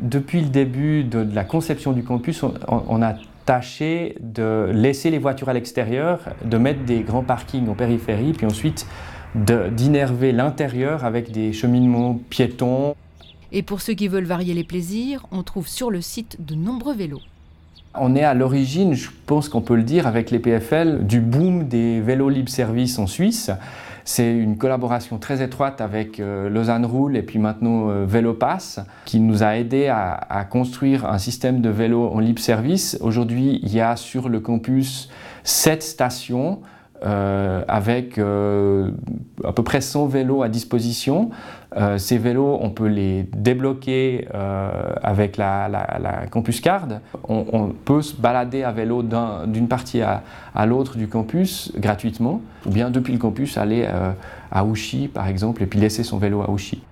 Depuis le début de, la conception du campus, on, a tâché de laisser les voitures à l'extérieur, de mettre des grands parkings en périphérie, puis ensuite d'innerver l'intérieur avec des cheminements piétons. Et pour ceux qui veulent varier les plaisirs, on trouve sur le site de nombreux vélos. On est à l'origine, je pense qu'on peut le dire, avec les PFL, du boom des vélos libre-service en Suisse. C'est une collaboration très étroite avec euh, Lausanne Roule et puis maintenant euh, Vélopass qui nous a aidé à, construire un système de vélos en libre service. Aujourd'hui, il y a sur le campus sept stations euh, avec euh, à peu près 100 vélos à disposition. Euh, ces vélos, on peut les débloquer avec la, campus card. On, peut se balader à vélo d'une partie à, à l'autre du campus gratuitement, ou bien depuis le campus aller à Ouchy par exemple et puis laisser son vélo à Ouchy.